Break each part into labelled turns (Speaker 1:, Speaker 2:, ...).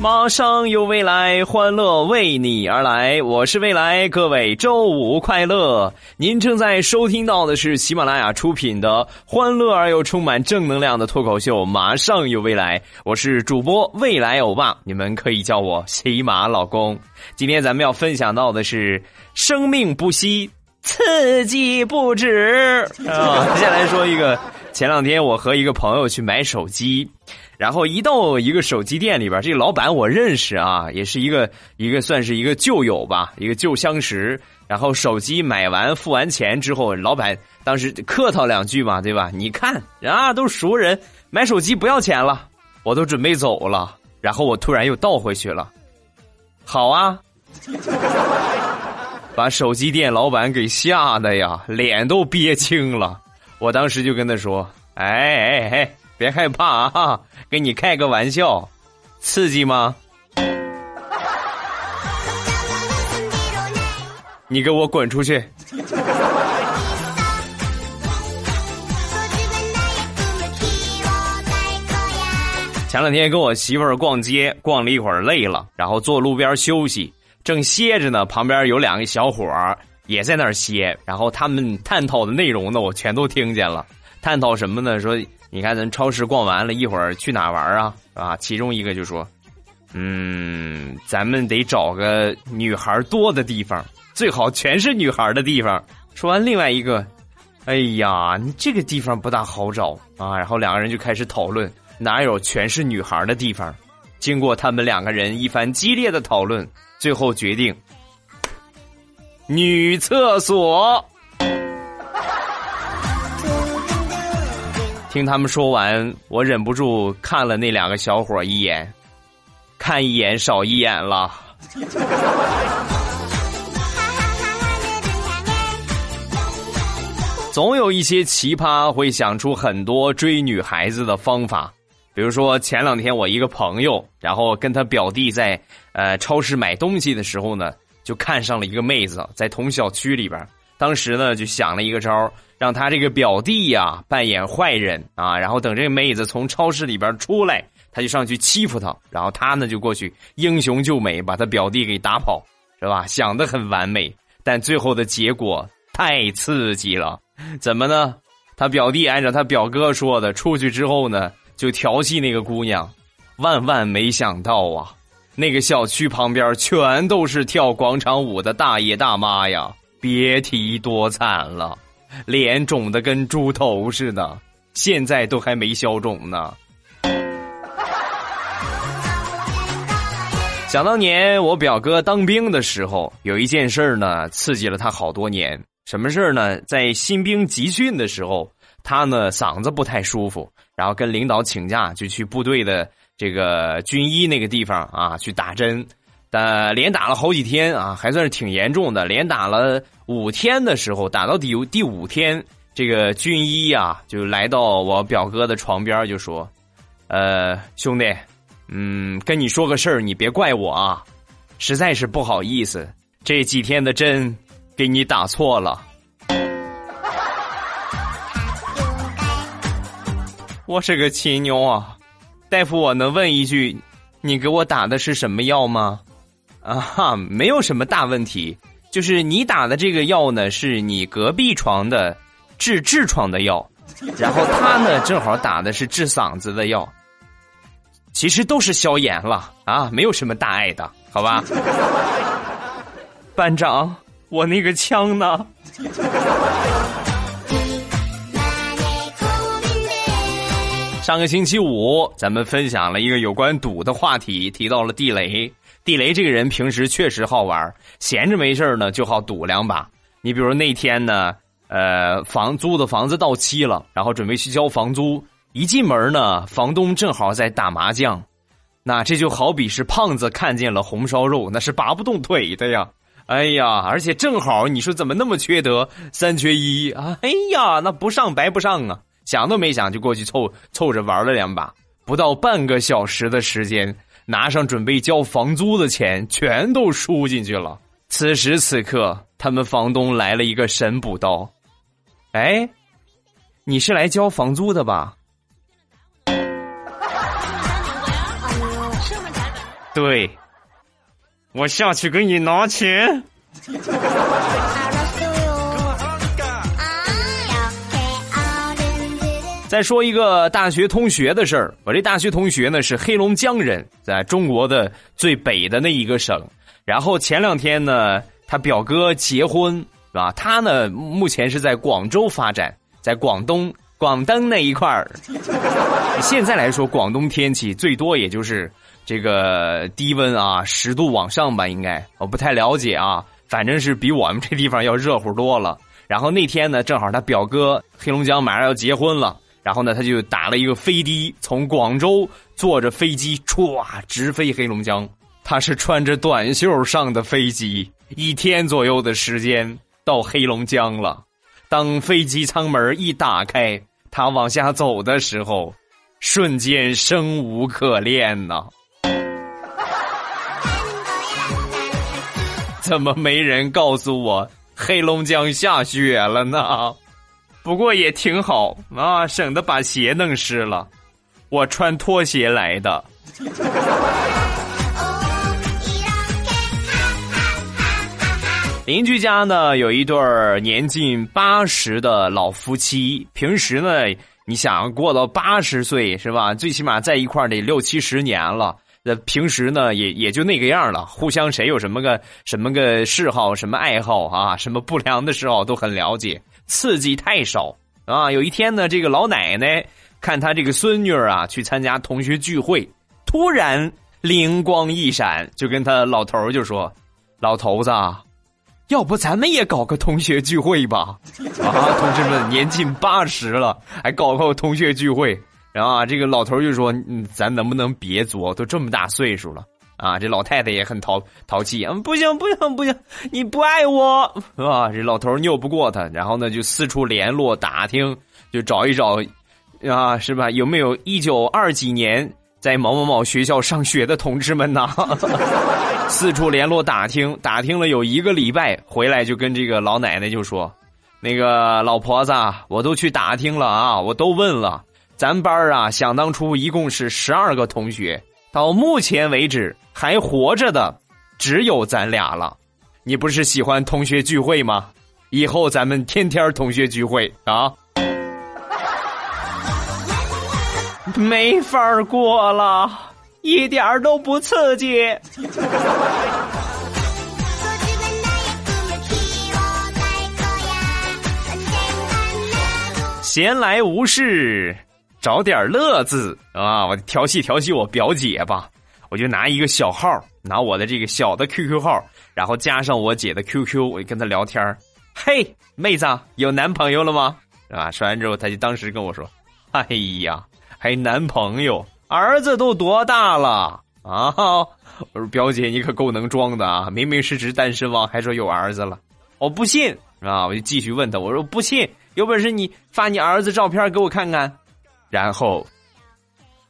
Speaker 1: 马上有未来，欢乐为你而来。我是未来，各位周五快乐！您正在收听到的是喜马拉雅出品的欢乐而又充满正能量的脱口秀《马上有未来》。我是主播未来欧巴，你们可以叫我喜马老公。今天咱们要分享到的是生命不息，刺激不止啊！接下来说一个，前两天我和一个朋友去买手机。然后一到一个手机店里边，这个老板我认识啊，也是一个一个算是一个旧友吧，一个旧相识。然后手机买完付完钱之后，老板当时客套两句嘛，对吧？你看啊，都是熟人，买手机不要钱了，我都准备走了。然后我突然又倒回去了，好啊，把手机店老板给吓得呀，脸都憋青了。我当时就跟他说：“哎哎哎。”别害怕啊，跟你开个玩笑，刺激吗？你给我滚出去！前两天跟我媳妇儿逛街，逛了一会儿累了，然后坐路边休息，正歇着呢。旁边有两个小伙儿也在那儿歇，然后他们探讨的内容呢，我全都听见了。探讨什么呢？说。你看，咱超市逛完了一会儿去哪玩啊？啊，其中一个就说：“嗯，咱们得找个女孩多的地方，最好全是女孩的地方。”说完，另外一个：“哎呀，你这个地方不大好找啊。”然后两个人就开始讨论哪有全是女孩的地方。经过他们两个人一番激烈的讨论，最后决定女厕所。听他们说完，我忍不住看了那两个小伙一眼，看一眼少一眼了。总有一些奇葩会想出很多追女孩子的方法，比如说前两天我一个朋友，然后跟他表弟在呃超市买东西的时候呢，就看上了一个妹子，在同小区里边，当时呢就想了一个招让他这个表弟呀扮演坏人啊，然后等这个妹子从超市里边出来，他就上去欺负她，然后他呢就过去英雄救美，把他表弟给打跑，是吧？想的很完美，但最后的结果太刺激了。怎么呢？他表弟按照他表哥说的，出去之后呢，就调戏那个姑娘。万万没想到啊，那个小区旁边全都是跳广场舞的大爷大妈呀，别提多惨了。脸肿的跟猪头似的，现在都还没消肿呢。想当年我表哥当兵的时候，有一件事儿呢，刺激了他好多年。什么事儿呢？在新兵集训的时候，他呢嗓子不太舒服，然后跟领导请假，就去部队的这个军医那个地方啊去打针。呃，连打了好几天啊，还算是挺严重的。连打了五天的时候，打到第第五天，这个军医呀就来到我表哥的床边，就说：“呃，兄弟，嗯，跟你说个事儿，你别怪我啊，实在是不好意思，这几天的针给你打错了。”我是个亲牛啊，大夫，我能问一句，你给我打的是什么药吗？啊哈，没有什么大问题，就是你打的这个药呢，是你隔壁床的治痔疮的药，然后他呢正好打的是治嗓子的药，其实都是消炎了啊，没有什么大碍的，好吧？班长，我那个枪呢？上个星期五，咱们分享了一个有关赌的话题，提到了地雷。地雷这个人平时确实好玩，闲着没事呢就好赌两把。你比如那天呢，呃，房租的房子到期了，然后准备去交房租，一进门呢，房东正好在打麻将，那这就好比是胖子看见了红烧肉，那是拔不动腿的呀。哎呀，而且正好你说怎么那么缺德，三缺一啊！哎呀，那不上白不上啊！想都没想就过去凑凑着玩了两把，不到半个小时的时间，拿上准备交房租的钱全都输进去了。此时此刻，他们房东来了一个神补刀，哎，你是来交房租的吧？对。我下去给你拿钱。再说一个大学同学的事儿，我这大学同学呢是黑龙江人，在中国的最北的那一个省。然后前两天呢，他表哥结婚，是吧？他呢目前是在广州发展，在广东广东那一块儿。现在来说，广东天气最多也就是。这个低温啊，十度往上吧，应该我不太了解啊，反正是比我们这地方要热乎多了。然后那天呢，正好他表哥黑龙江马上要结婚了，然后呢，他就打了一个飞的，从广州坐着飞机歘直飞黑龙江。他是穿着短袖上的飞机，一天左右的时间到黑龙江了。当飞机舱门一打开，他往下走的时候，瞬间生无可恋呐。怎么没人告诉我黑龙江下雪了呢？不过也挺好啊，省得把鞋弄湿了。我穿拖鞋来的。邻居家呢有一对儿年近八十的老夫妻，平时呢，你想过到八十岁是吧？最起码在一块儿得六七十年了。那平时呢，也也就那个样了。互相谁有什么个什么个嗜好、什么爱好啊，什么不良的嗜好都很了解，刺激太少啊。有一天呢，这个老奶奶看她这个孙女啊去参加同学聚会，突然灵光一闪，就跟他老头就说：“老头子，要不咱们也搞个同学聚会吧？啊，同志们，年近八十了，还搞个同学聚会。”然后啊，这个老头就说：“嗯，咱能不能别作？都这么大岁数了啊！”这老太太也很淘淘气，嗯，不行不行不行，你不爱我是吧？这老头拗不过他，然后呢就四处联络打听，就找一找啊，是吧？有没有一九二几年在某某某学校上学的同志们呢？四处联络打听，打听了有一个礼拜，回来就跟这个老奶奶就说：“那个老婆子，我都去打听了啊，我都问了。”咱班啊，想当初一共是十二个同学，到目前为止还活着的只有咱俩了。你不是喜欢同学聚会吗？以后咱们天天同学聚会啊！没法过了，一点都不刺激。闲来无事。找点乐子啊！我调戏调戏我表姐吧，我就拿一个小号，拿我的这个小的 QQ 号，然后加上我姐的 QQ，我就跟她聊天嘿，妹子，有男朋友了吗？啊！说完之后，她就当时跟我说：“哎呀，还男朋友？儿子都多大了啊？”我说：“表姐，你可够能装的啊！明明是只单身汪，还说有儿子了。我不信啊！我就继续问他，我说不信，有本事你发你儿子照片给我看看。”然后，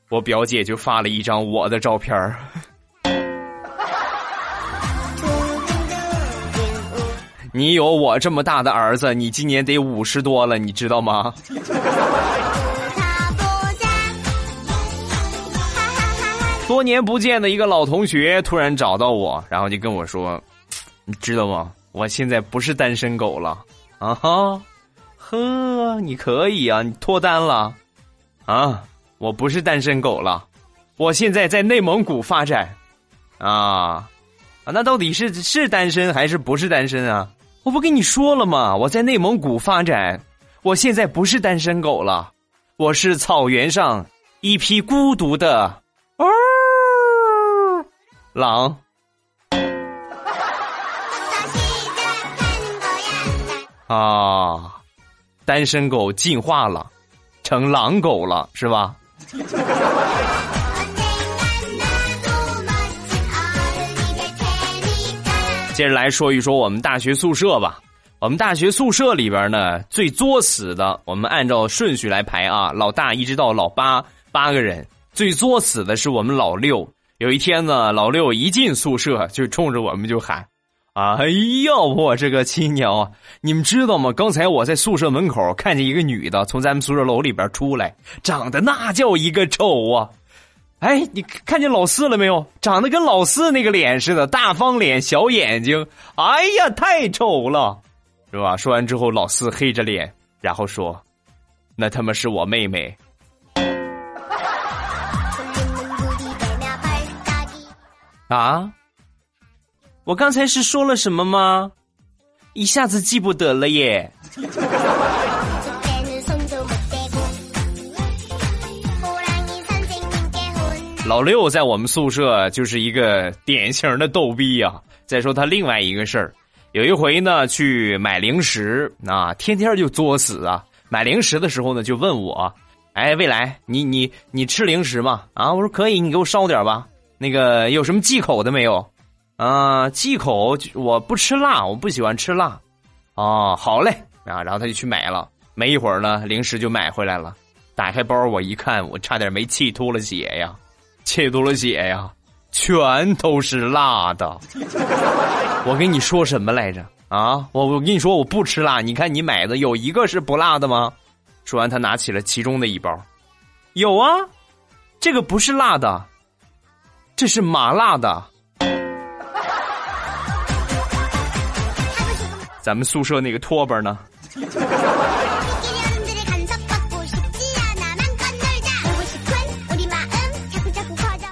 Speaker 1: 我表姐就发了一张我的照片儿。你有我这么大的儿子，你今年得五十多了，你知道吗？多年不见的一个老同学突然找到我，然后就跟我说：“你知道吗？我现在不是单身狗了啊！哈，呵，你可以啊，你脱单了。”啊，我不是单身狗了，我现在在内蒙古发展，啊，啊，那到底是是单身还是不是单身啊？我不跟你说了吗？我在内蒙古发展，我现在不是单身狗了，我是草原上一匹孤独的哦狼，啊，单身狗进化了。成狼狗了是吧？接着来说一说我们大学宿舍吧。我们大学宿舍里边呢最作死的我们按照顺序来排啊老大一直到老八八个人。最作死的是我们老六。有一天呢老六一进宿舍就冲着我们就喊哎呀，我这个亲娘啊！你们知道吗？刚才我在宿舍门口看见一个女的从咱们宿舍楼里边出来，长得那叫一个丑啊！哎，你看见老四了没有？长得跟老四那个脸似的，大方脸，小眼睛。哎呀，太丑了！”是吧？说完之后，老四黑着脸，然后说：“那他妈是我妹妹。”啊！我刚才是说了什么吗？一下子记不得了耶。老六在我们宿舍就是一个典型的逗逼呀。再说他另外一个事儿。有一回呢，去买零食啊，天天就作死啊！买零食的时候呢，就问我：“哎，未来，你你你吃零食吗？”啊，我说可以，你给我烧点吧。那个有什么忌口的没有？啊，忌口我不吃辣，我不喜欢吃辣。哦，好嘞啊，然后他就去买了。没一会儿呢，零食就买回来了。打开包我一看，我差点没气吐了血呀，气吐了血呀。全都是辣的，我跟你说什么来着？啊，我我跟你说我不吃辣，你看你买的有一个是不辣的吗？说完，他拿起了其中的一包，有啊，这个不是辣的，这是麻辣的。咱们宿舍那个拖把呢？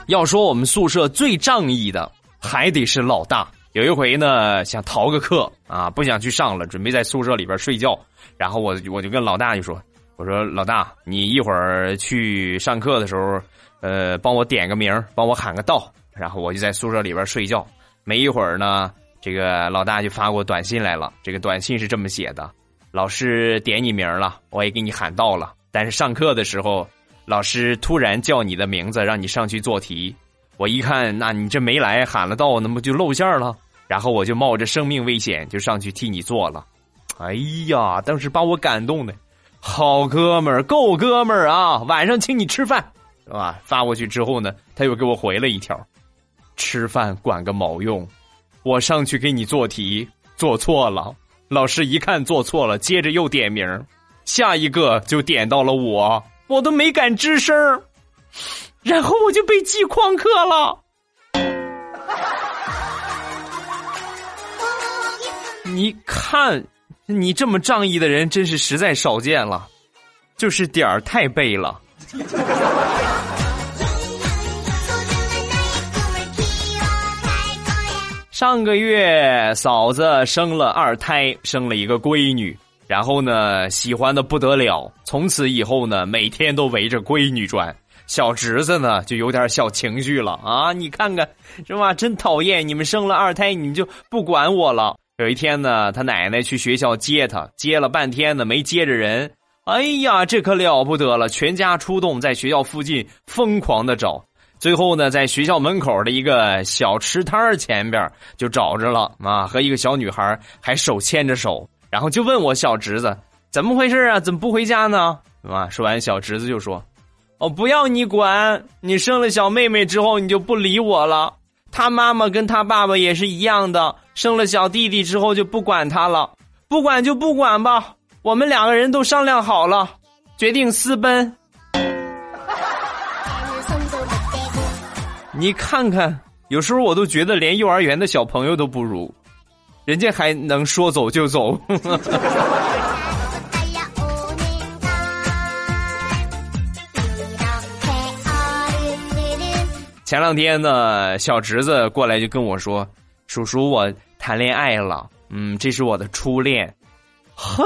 Speaker 1: 要说我们宿舍最仗义的，还得是老大。有一回呢，想逃个课啊，不想去上了，准备在宿舍里边睡觉。然后我我就跟老大就说：“我说老大，你一会儿去上课的时候，呃，帮我点个名，帮我喊个到。”然后我就在宿舍里边睡觉。没一会儿呢，这个老大就发过短信来了。这个短信是这么写的：“老师点你名了，我也给你喊到了，但是上课的时候。”老师突然叫你的名字，让你上去做题。我一看，那你这没来喊了到，那不就露馅了？然后我就冒着生命危险就上去替你做了。哎呀，当时把我感动的，好哥们儿，够哥们儿啊！晚上请你吃饭，是吧？发过去之后呢，他又给我回了一条：吃饭管个毛用！我上去给你做题，做错了。老师一看做错了，接着又点名，下一个就点到了我。我都没敢吱声然后我就被记旷课了。你看，你这么仗义的人，真是实在少见了，就是点儿太背了。上个月嫂子生了二胎，生了一个闺女。然后呢，喜欢的不得了。从此以后呢，每天都围着闺女转。小侄子呢，就有点小情绪了啊！你看看，是吧？真讨厌！你们生了二胎，你们就不管我了。有一天呢，他奶奶去学校接他，接了半天呢，没接着人。哎呀，这可了不得了！全家出动，在学校附近疯狂的找。最后呢，在学校门口的一个小吃摊前边就找着了啊，和一个小女孩还手牵着手。然后就问我小侄子怎么回事啊？怎么不回家呢？啊！说完，小侄子就说：“哦，不要你管！你生了小妹妹之后，你就不理我了。他妈妈跟他爸爸也是一样的，生了小弟弟之后就不管他了。不管就不管吧，我们两个人都商量好了，决定私奔。你看看，有时候我都觉得连幼儿园的小朋友都不如。”人家还能说走就走。前两天呢，小侄子过来就跟我说：“叔叔，我谈恋爱了，嗯，这是我的初恋。”嘿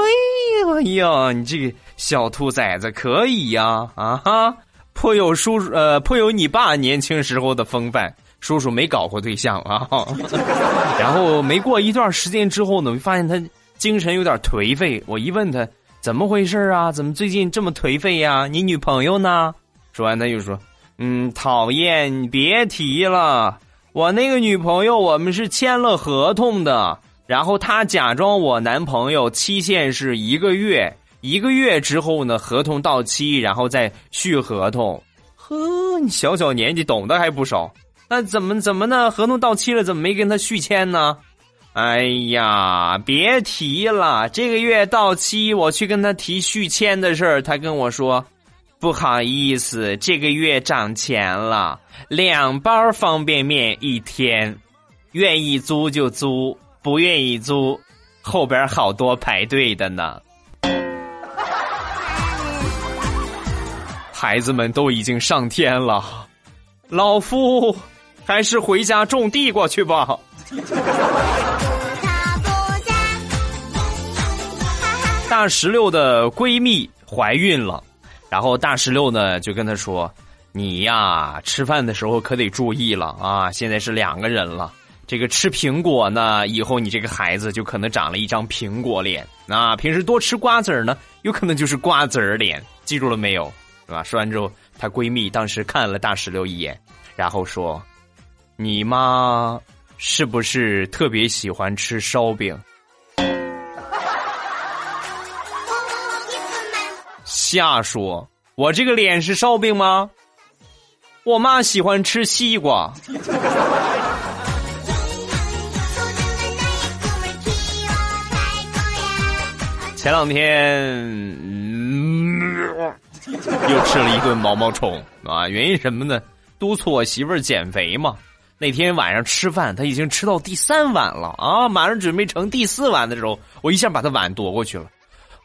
Speaker 1: 呀呀，你这个小兔崽子可以呀，啊哈，颇有叔叔呃，颇有你爸年轻时候的风范。叔叔没搞过对象啊，然后没过一段时间之后呢，发现他精神有点颓废。我一问他怎么回事啊？怎么最近这么颓废呀？你女朋友呢？说完他又说：“嗯，讨厌，你别提了。我那个女朋友，我们是签了合同的，然后她假装我男朋友，期限是一个月，一个月之后呢，合同到期，然后再续合同。呵，你小小年纪懂得还不少，那怎么怎么呢？合同到期了，怎么没跟他续签呢？哎呀，别提了，这个月到期，我去跟他提续签的事儿，他跟我说。不好意思，这个月涨钱了，两包方便面一天，愿意租就租，不愿意租，后边好多排队的呢。孩子们都已经上天了，老夫还是回家种地瓜去吧。大石榴的闺蜜怀孕了。然后大石榴呢就跟她说：“你呀，吃饭的时候可得注意了啊！现在是两个人了，这个吃苹果呢，以后你这个孩子就可能长了一张苹果脸啊。平时多吃瓜子儿呢，有可能就是瓜子儿脸，记住了没有？是吧？”说完之后，她闺蜜当时看了大石榴一眼，然后说：“你妈是不是特别喜欢吃烧饼？”瞎说！我这个脸是烧饼吗？我妈喜欢吃西瓜。前两天 又吃了一顿毛毛虫啊！原因什么呢？督促我媳妇儿减肥嘛。那天晚上吃饭，她已经吃到第三碗了啊！马上准备盛第四碗的时候，我一下把她碗夺过去了。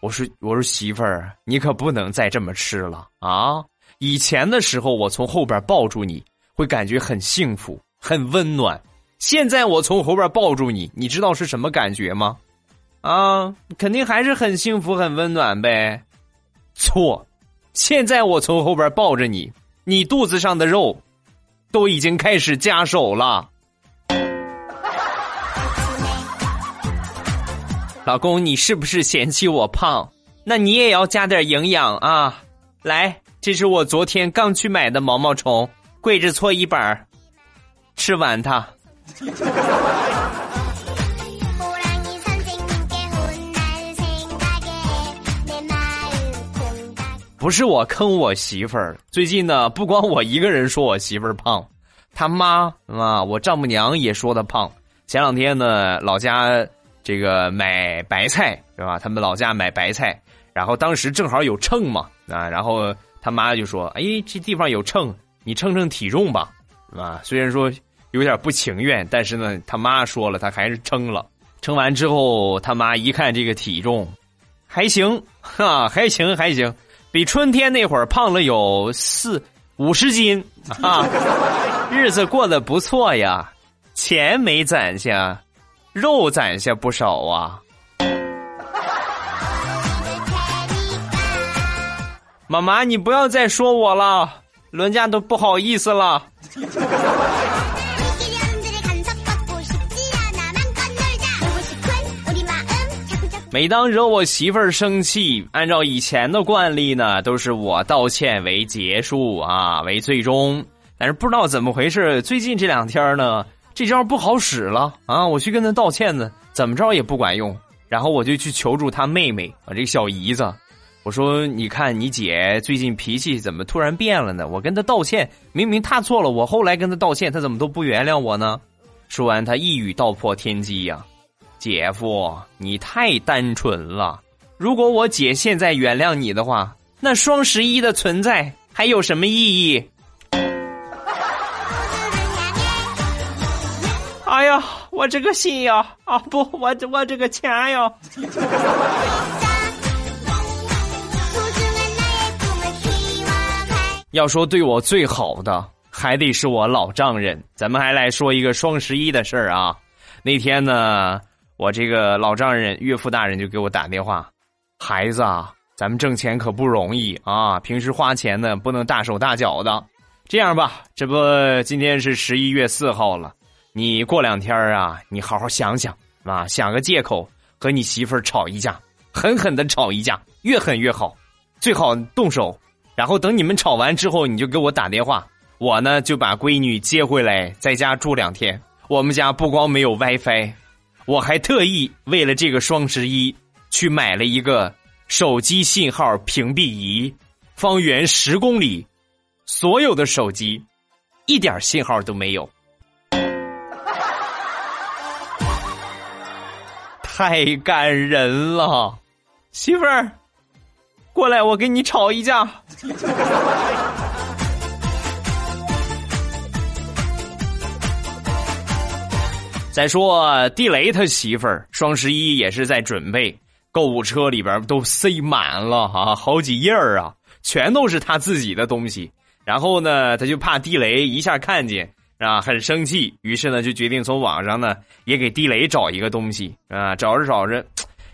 Speaker 1: 我说：“我说媳妇儿，你可不能再这么吃了啊！以前的时候，我从后边抱住你会感觉很幸福、很温暖。现在我从后边抱住你，你知道是什么感觉吗？啊，肯定还是很幸福、很温暖呗。错，现在我从后边抱着你，你肚子上的肉都已经开始夹手了。”老公，你是不是嫌弃我胖？那你也要加点营养啊！来，这是我昨天刚去买的毛毛虫，跪着搓衣板吃完它。不是我坑我媳妇儿，最近呢，不光我一个人说我媳妇儿胖，他妈啊，我丈母娘也说她胖。前两天呢，老家。这个买白菜是吧？他们老家买白菜，然后当时正好有秤嘛啊，然后他妈就说：“哎，这地方有秤，你称称体重吧，啊。”虽然说有点不情愿，但是呢，他妈说了，他还是称了。称完之后，他妈一看这个体重，还行哈，还行还行，比春天那会儿胖了有四五十斤啊，日子过得不错呀，钱没攒下。肉攒下不少啊！妈妈，你不要再说我了，人家都不好意思了。每当惹我媳妇儿生气，按照以前的惯例呢，都是我道歉为结束啊，为最终。但是不知道怎么回事，最近这两天呢。这招不好使了啊！我去跟他道歉呢，怎么着也不管用。然后我就去求助他妹妹啊，这小姨子，我说：“你看你姐最近脾气怎么突然变了呢？我跟她道歉，明明她错了，我后来跟她道歉，她怎么都不原谅我呢？”说完，他一语道破天机呀：“姐夫，你太单纯了。如果我姐现在原谅你的话，那双十一的存在还有什么意义？”哎呀，我这个心呀，啊不，我这我这个钱呀。要说对我最好的，还得是我老丈人。咱们还来说一个双十一的事儿啊。那天呢，我这个老丈人岳父大人就给我打电话，孩子啊，咱们挣钱可不容易啊，平时花钱呢不能大手大脚的。这样吧，这不今天是十一月四号了。你过两天啊，你好好想想啊，想个借口和你媳妇儿吵一架，狠狠的吵一架，越狠越好，最好动手。然后等你们吵完之后，你就给我打电话，我呢就把闺女接回来，在家住两天。我们家不光没有 WiFi，我还特意为了这个双十一去买了一个手机信号屏蔽仪，方圆十公里，所有的手机一点信号都没有。太感人了，媳妇儿，过来，我跟你吵一架。再说地雷他媳妇儿，双十一也是在准备，购物车里边都塞满了啊，好几页啊，全都是他自己的东西。然后呢，他就怕地雷一下看见。啊，很生气，于是呢，就决定从网上呢也给地雷找一个东西啊，找着找着，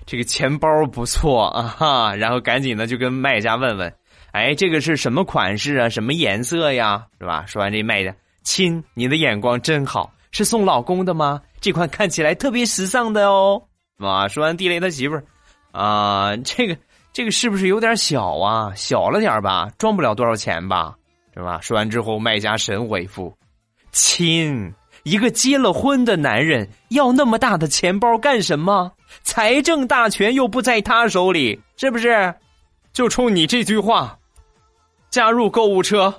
Speaker 1: 这个钱包不错啊，哈，然后赶紧呢就跟卖家问问，哎，这个是什么款式啊，什么颜色呀，是吧？说完这卖家，亲，你的眼光真好，是送老公的吗？这款看起来特别时尚的哦。啊，说完地雷他媳妇儿，啊，这个这个是不是有点小啊？小了点吧，装不了多少钱吧，是吧？说完之后，卖家神回复。亲，一个结了婚的男人要那么大的钱包干什么？财政大权又不在他手里，是不是？就冲你这句话，加入购物车。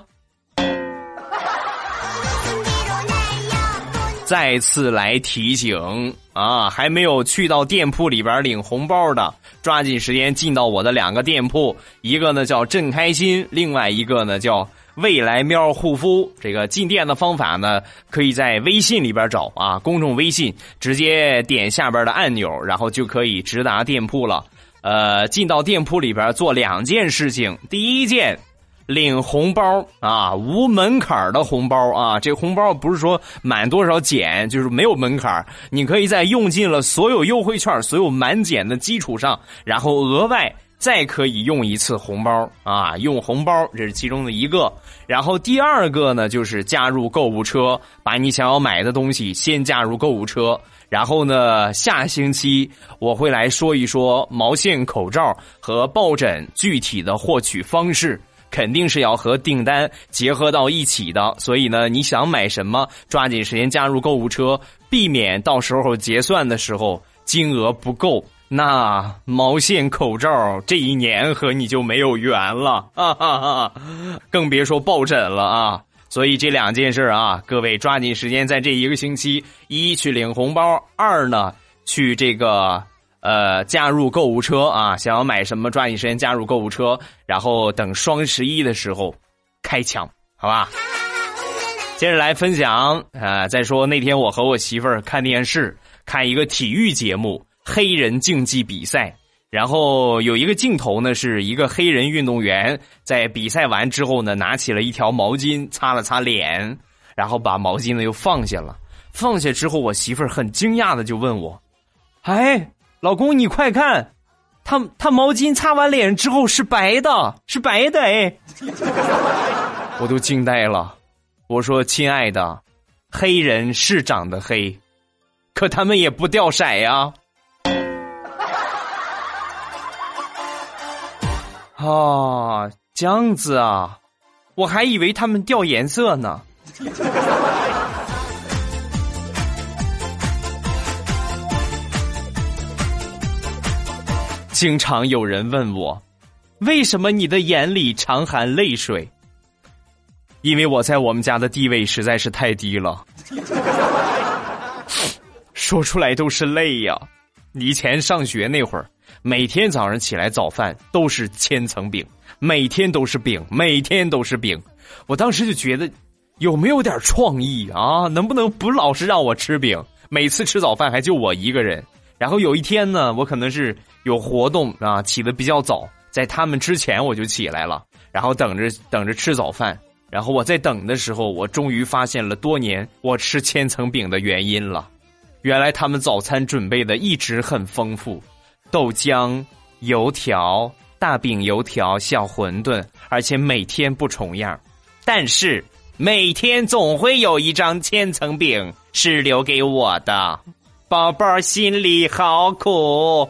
Speaker 1: 再次来提醒啊，还没有去到店铺里边领红包的，抓紧时间进到我的两个店铺，一个呢叫朕开心，另外一个呢叫。未来喵护肤这个进店的方法呢，可以在微信里边找啊，公众微信直接点下边的按钮，然后就可以直达店铺了。呃，进到店铺里边做两件事情，第一件领红包啊，无门槛的红包啊，这红包不是说满多少减，就是没有门槛，你可以在用尽了所有优惠券、所有满减的基础上，然后额外。再可以用一次红包啊，用红包这是其中的一个。然后第二个呢，就是加入购物车，把你想要买的东西先加入购物车。然后呢，下星期我会来说一说毛线口罩和抱枕具体的获取方式，肯定是要和订单结合到一起的。所以呢，你想买什么，抓紧时间加入购物车，避免到时候结算的时候金额不够。那毛线口罩这一年和你就没有缘了啊！哈哈，更别说抱枕了啊！所以这两件事啊，各位抓紧时间在这一个星期，一去领红包，二呢去这个呃加入购物车啊，想要买什么抓紧时间加入购物车，然后等双十一的时候开抢，好吧？接着来分享啊，再说那天我和我媳妇儿看电视，看一个体育节目。黑人竞技比赛，然后有一个镜头呢，是一个黑人运动员在比赛完之后呢，拿起了一条毛巾擦了擦脸，然后把毛巾呢又放下了。放下之后，我媳妇儿很惊讶的就问我：“哎，老公，你快看，他他毛巾擦完脸之后是白的，是白的哎！”我都惊呆了。我说：“亲爱的，黑人是长得黑，可他们也不掉色呀。”啊，这样子啊，我还以为他们掉颜色呢。经常有人问我，为什么你的眼里常含泪水？因为我在我们家的地位实在是太低了，说出来都是泪呀。以前上学那会儿。每天早上起来早饭都是千层饼，每天都是饼，每天都是饼。我当时就觉得，有没有点创意啊？能不能不老是让我吃饼？每次吃早饭还就我一个人。然后有一天呢，我可能是有活动啊，起的比较早，在他们之前我就起来了，然后等着等着吃早饭。然后我在等的时候，我终于发现了多年我吃千层饼的原因了。原来他们早餐准备的一直很丰富。豆浆、油条、大饼、油条、小馄饨，而且每天不重样。但是每天总会有一张千层饼是留给我的，宝宝心里好苦。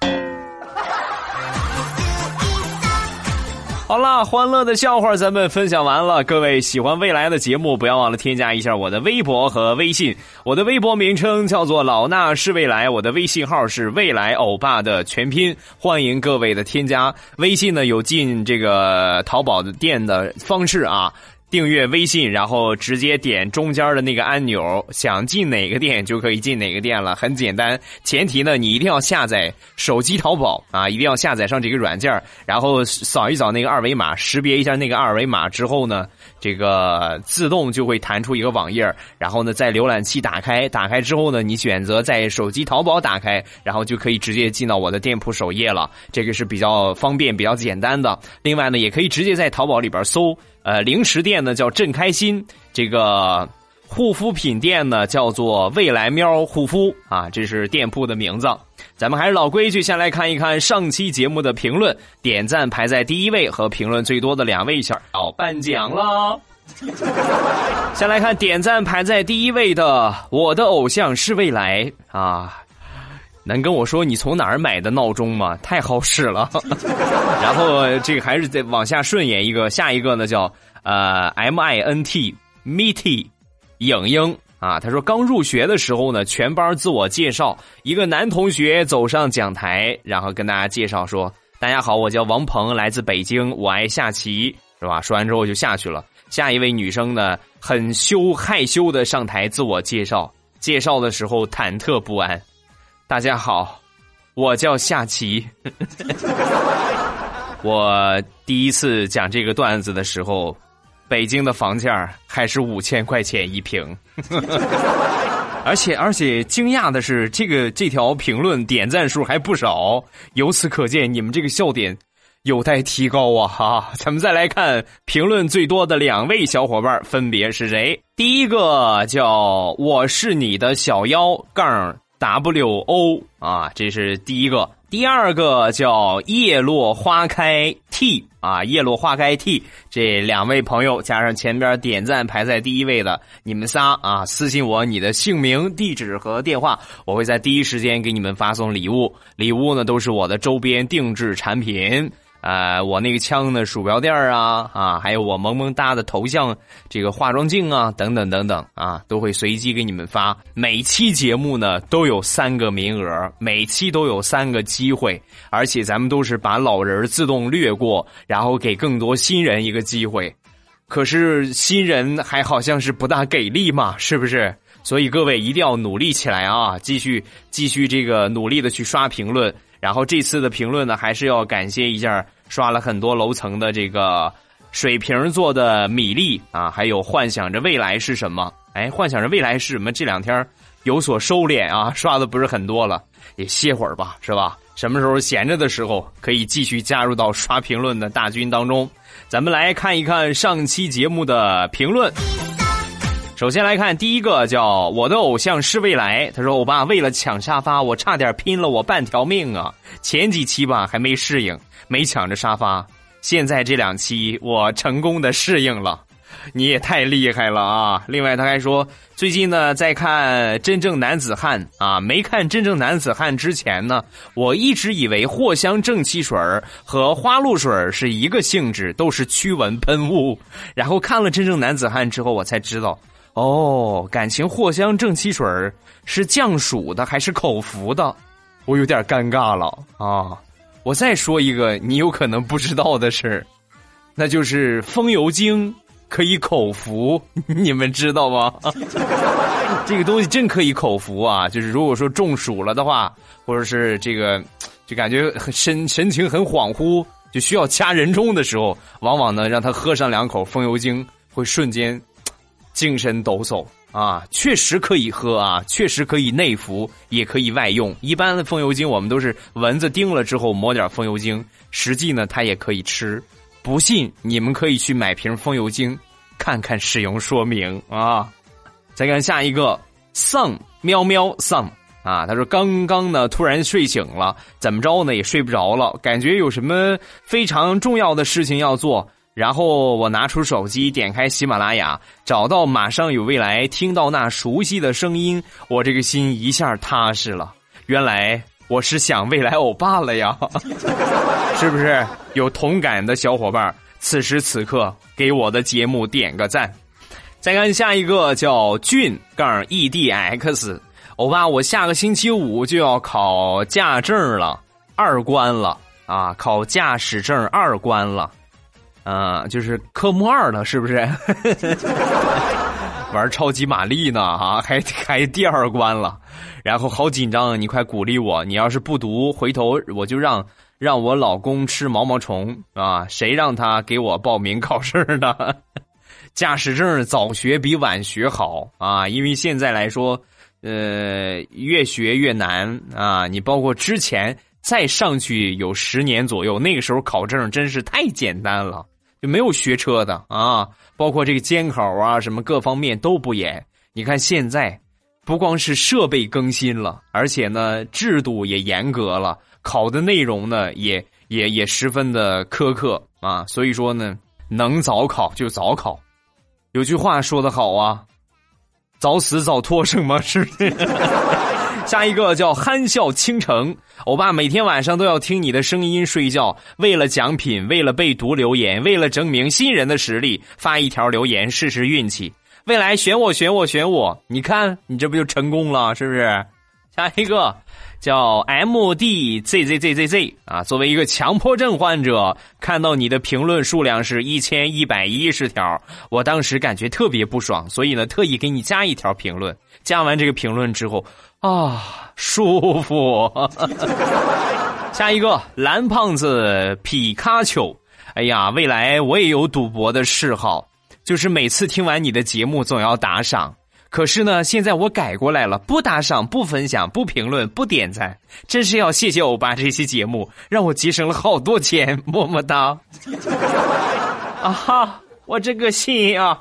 Speaker 1: 好了，欢乐的笑话咱们分享完了。各位喜欢未来的节目，不要忘了添加一下我的微博和微信。我的微博名称叫做老衲是未来，我的微信号是未来欧巴的全拼。欢迎各位的添加。微信呢有进这个淘宝的店的方式啊。订阅微信，然后直接点中间的那个按钮，想进哪个店就可以进哪个店了，很简单。前提呢，你一定要下载手机淘宝啊，一定要下载上这个软件，然后扫一扫那个二维码，识别一下那个二维码之后呢，这个自动就会弹出一个网页，然后呢，在浏览器打开，打开之后呢，你选择在手机淘宝打开，然后就可以直接进到我的店铺首页了。这个是比较方便、比较简单的。另外呢，也可以直接在淘宝里边搜。呃，零食店呢叫正开心，这个护肤品店呢叫做未来喵护肤啊，这是店铺的名字。咱们还是老规矩，先来看一看上期节目的评论，点赞排在第一位和评论最多的两位小要颁奖了。先来看点赞排在第一位的，我的偶像是未来啊。能跟我说你从哪儿买的闹钟吗？太好使了。然后这个还是再往下顺延一个，下一个呢叫呃 M I N T Mitty 影影啊，他说刚入学的时候呢，全班自我介绍，一个男同学走上讲台，然后跟大家介绍说：“大家好，我叫王鹏，来自北京，我爱下棋，是吧？”说完之后就下去了。下一位女生呢，很羞害羞的上台自我介绍，介绍的时候忐忑不安。大家好，我叫夏琪。我第一次讲这个段子的时候，北京的房价还是五千块钱一平。而且而且惊讶的是，这个这条评论点赞数还不少。由此可见，你们这个笑点有待提高啊！哈，咱们再来看评论最多的两位小伙伴分别是谁？第一个叫我是你的小妖杠。W O 啊，这是第一个，第二个叫叶落花开 T 啊，叶落花开 T 这两位朋友加上前边点赞排在第一位的你们仨啊，私信我你的姓名、地址和电话，我会在第一时间给你们发送礼物，礼物呢都是我的周边定制产品。呃，我那个枪的鼠标垫啊，啊，还有我萌萌哒的头像，这个化妆镜啊，等等等等啊，都会随机给你们发。每期节目呢都有三个名额，每期都有三个机会，而且咱们都是把老人自动略过，然后给更多新人一个机会。可是新人还好像是不大给力嘛，是不是？所以各位一定要努力起来啊，继续继续这个努力的去刷评论。然后这次的评论呢，还是要感谢一下。刷了很多楼层的这个水瓶做的米粒啊，还有幻想着未来是什么？哎，幻想着未来是什么？这两天有所收敛啊，刷的不是很多了，也歇会儿吧，是吧？什么时候闲着的时候，可以继续加入到刷评论的大军当中。咱们来看一看上期节目的评论。首先来看第一个，叫我的偶像是未来。他说：“欧巴，为了抢沙发，我差点拼了我半条命啊！前几期吧还没适应。”没抢着沙发，现在这两期我成功的适应了，你也太厉害了啊！另外他还说，最近呢在看《真正男子汉》啊，没看《真正男子汉》之前呢，我一直以为藿香正气水和花露水是一个性质，都是驱蚊喷雾。然后看了《真正男子汉》之后，我才知道，哦，感情藿香正气水是降暑的还是口服的？我有点尴尬了啊。我再说一个你有可能不知道的事，那就是风油精可以口服，你们知道吗？这个东西真可以口服啊！就是如果说中暑了的话，或者是这个就感觉很神神情很恍惚，就需要掐人中的时候，往往呢让他喝上两口风油精，会瞬间精神抖擞。啊，确实可以喝啊，确实可以内服，也可以外用。一般的风油精，我们都是蚊子叮了之后抹点风油精，实际呢，它也可以吃。不信，你们可以去买瓶风油精，看看使用说明啊。再看下一个，丧喵喵丧啊，他说刚刚呢突然睡醒了，怎么着呢也睡不着了，感觉有什么非常重要的事情要做。然后我拿出手机，点开喜马拉雅，找到马上有未来，听到那熟悉的声音，我这个心一下踏实了。原来我是想未来欧巴了呀，是不是？有同感的小伙伴，此时此刻给我的节目点个赞。再看下一个叫俊杠 edx，欧巴，我下个星期五就要考驾证了，二关了啊，考驾驶证二关了，啊，就是科目二了，是不是？玩超级玛丽呢啊，还还第二关了，然后好紧张，你快鼓励我！你要是不读，回头我就让让我老公吃毛毛虫啊！谁让他给我报名考试呢？驾驶证早学比晚学好啊，因为现在来说，呃，越学越难啊！你包括之前再上去有十年左右，那个时候考证真是太简单了。就没有学车的啊，包括这个监考啊，什么各方面都不严。你看现在，不光是设备更新了，而且呢制度也严格了，考的内容呢也也也十分的苛刻啊。所以说呢，能早考就早考。有句话说得好啊，早死早脱生嘛是。下一个叫憨笑倾城，欧巴每天晚上都要听你的声音睡觉。为了奖品，为了被读留言，为了证明新人的实力，发一条留言试试运气。未来选我，选我，选我！你看，你这不就成功了？是不是？下一个叫 M D Z Z Z Z Z 啊，作为一个强迫症患者，看到你的评论数量是一千一百一十条，我当时感觉特别不爽，所以呢，特意给你加一条评论。加完这个评论之后。啊，舒服！下一个蓝胖子皮卡丘，哎呀，未来我也有赌博的嗜好，就是每次听完你的节目总要打赏。可是呢，现在我改过来了，不打赏、不分享、不评论、不点赞，真是要谢谢欧巴这期节目，让我节省了好多钱，么么哒！啊哈。我这个心啊！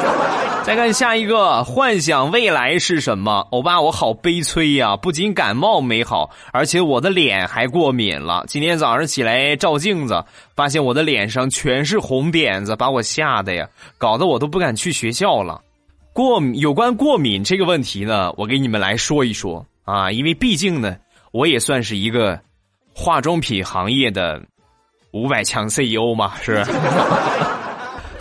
Speaker 1: 再看下一个，幻想未来是什么？欧巴，我好悲催呀！不仅感冒没好，而且我的脸还过敏了。今天早上起来照镜子，发现我的脸上全是红点子，把我吓得呀，搞得我都不敢去学校了。过有关过敏这个问题呢，我给你们来说一说啊，因为毕竟呢，我也算是一个化妆品行业的五百强 CEO 嘛，是。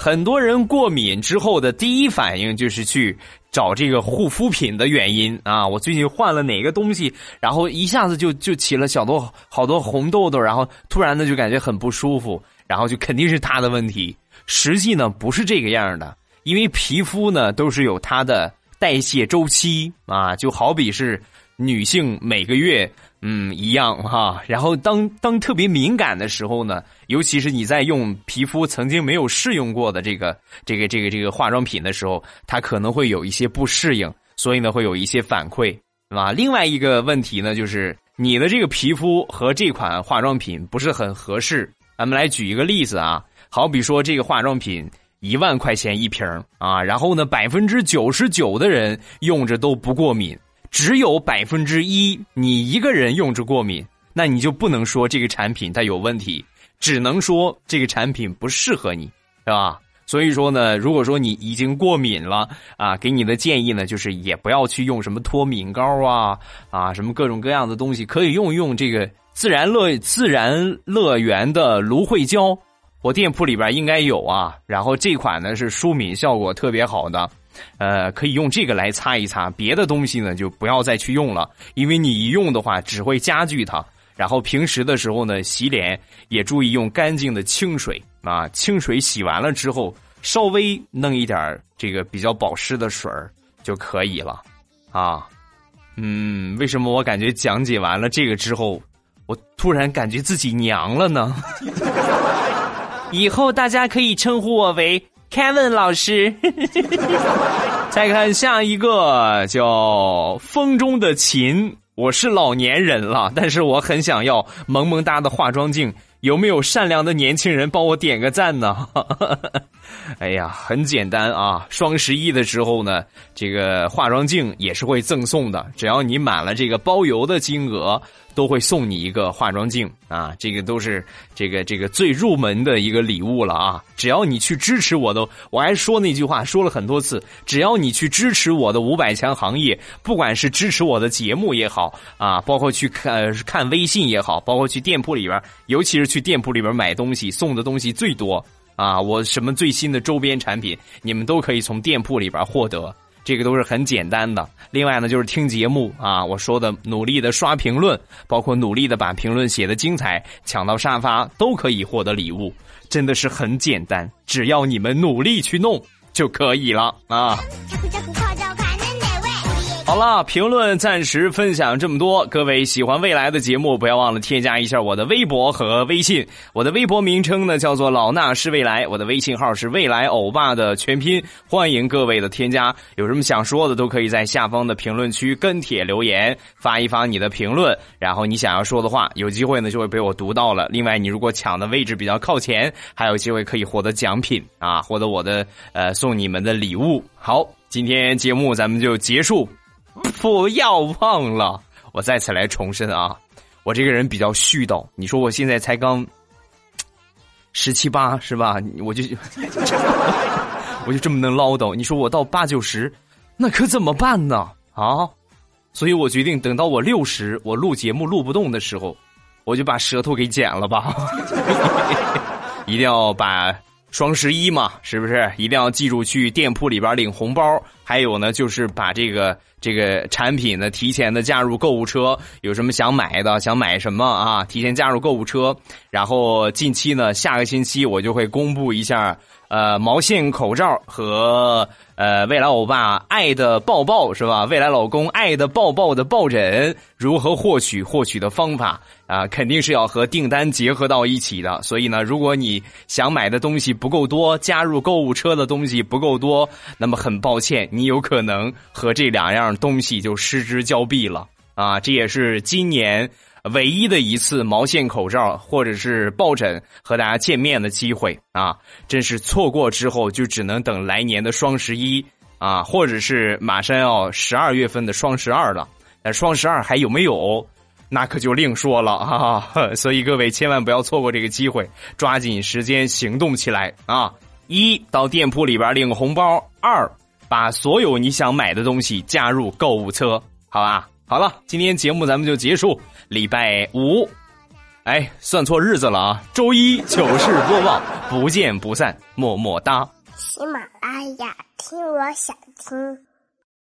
Speaker 1: 很多人过敏之后的第一反应就是去找这个护肤品的原因啊！我最近换了哪个东西，然后一下子就就起了小多好多红痘痘，然后突然的就感觉很不舒服，然后就肯定是他的问题。实际呢不是这个样的，因为皮肤呢都是有它的代谢周期啊，就好比是女性每个月。嗯，一样哈。然后当当特别敏感的时候呢，尤其是你在用皮肤曾经没有试用过的这个这个这个这个化妆品的时候，它可能会有一些不适应，所以呢会有一些反馈，对吧？另外一个问题呢，就是你的这个皮肤和这款化妆品不是很合适。咱们来举一个例子啊，好比说这个化妆品一万块钱一瓶啊，然后呢百分之九十九的人用着都不过敏。只有百分之一你一个人用着过敏，那你就不能说这个产品它有问题，只能说这个产品不适合你，是吧？所以说呢，如果说你已经过敏了啊，给你的建议呢，就是也不要去用什么脱敏膏啊啊，什么各种各样的东西，可以用用这个自然乐自然乐园的芦荟胶，我店铺里边应该有啊。然后这款呢是舒敏效果特别好的。呃，可以用这个来擦一擦，别的东西呢就不要再去用了，因为你一用的话只会加剧它。然后平时的时候呢，洗脸也注意用干净的清水啊，清水洗完了之后，稍微弄一点这个比较保湿的水儿就可以了啊。嗯，为什么我感觉讲解完了这个之后，我突然感觉自己娘了呢？以后大家可以称呼我为。Kevin 老师，再看下一个叫风中的琴。我是老年人了，但是我很想要萌萌哒的化妆镜，有没有善良的年轻人帮我点个赞呢？哎呀，很简单啊！双十一的时候呢，这个化妆镜也是会赠送的，只要你满了这个包邮的金额，都会送你一个化妆镜啊！这个都是这个这个最入门的一个礼物了啊！只要你去支持我的，我还说那句话说了很多次，只要你去支持我的五百强行业，不管是支持我的节目也好啊，包括去看看微信也好，包括去店铺里边，尤其是去店铺里边买东西，送的东西最多。啊，我什么最新的周边产品，你们都可以从店铺里边获得，这个都是很简单的。另外呢，就是听节目啊，我说的努力的刷评论，包括努力的把评论写的精彩，抢到沙发都可以获得礼物，真的是很简单，只要你们努力去弄就可以了啊。好了，评论暂时分享这么多。各位喜欢未来的节目，不要忘了添加一下我的微博和微信。我的微博名称呢叫做老衲是未来，我的微信号是未来欧巴的全拼。欢迎各位的添加，有什么想说的都可以在下方的评论区跟帖留言，发一发你的评论，然后你想要说的话，有机会呢就会被我读到了。另外，你如果抢的位置比较靠前，还有机会可以获得奖品啊，获得我的呃送你们的礼物。好，今天节目咱们就结束。不要忘了，我再次来重申啊！我这个人比较絮叨，你说我现在才刚十七八是吧？我就 我就这么能唠叨，你说我到八九十，那可怎么办呢？啊！所以我决定等到我六十，我录节目录不动的时候，我就把舌头给剪了吧。一定要把。双十一嘛，是不是一定要记住去店铺里边领红包？还有呢，就是把这个这个产品呢提前的加入购物车。有什么想买的，想买什么啊？提前加入购物车。然后近期呢，下个星期我就会公布一下，呃，毛线口罩和。呃，未来欧巴爱的抱抱是吧？未来老公爱的抱抱的抱枕如何获取？获取的方法啊，肯定是要和订单结合到一起的。所以呢，如果你想买的东西不够多，加入购物车的东西不够多，那么很抱歉，你有可能和这两样东西就失之交臂了啊！这也是今年。唯一的一次毛线口罩或者是抱枕和大家见面的机会啊，真是错过之后就只能等来年的双十一啊，或者是马上要十二月份的双十二了。但双十二还有没有，那可就另说了啊！所以各位千万不要错过这个机会，抓紧时间行动起来啊！一到店铺里边领红包，二把所有你想买的东西加入购物车，好吧？好了，今天节目咱们就结束。礼拜五，哎，算错日子了啊！周一糗事播报，不见不散，么么哒。
Speaker 2: 喜马拉雅，听我想听。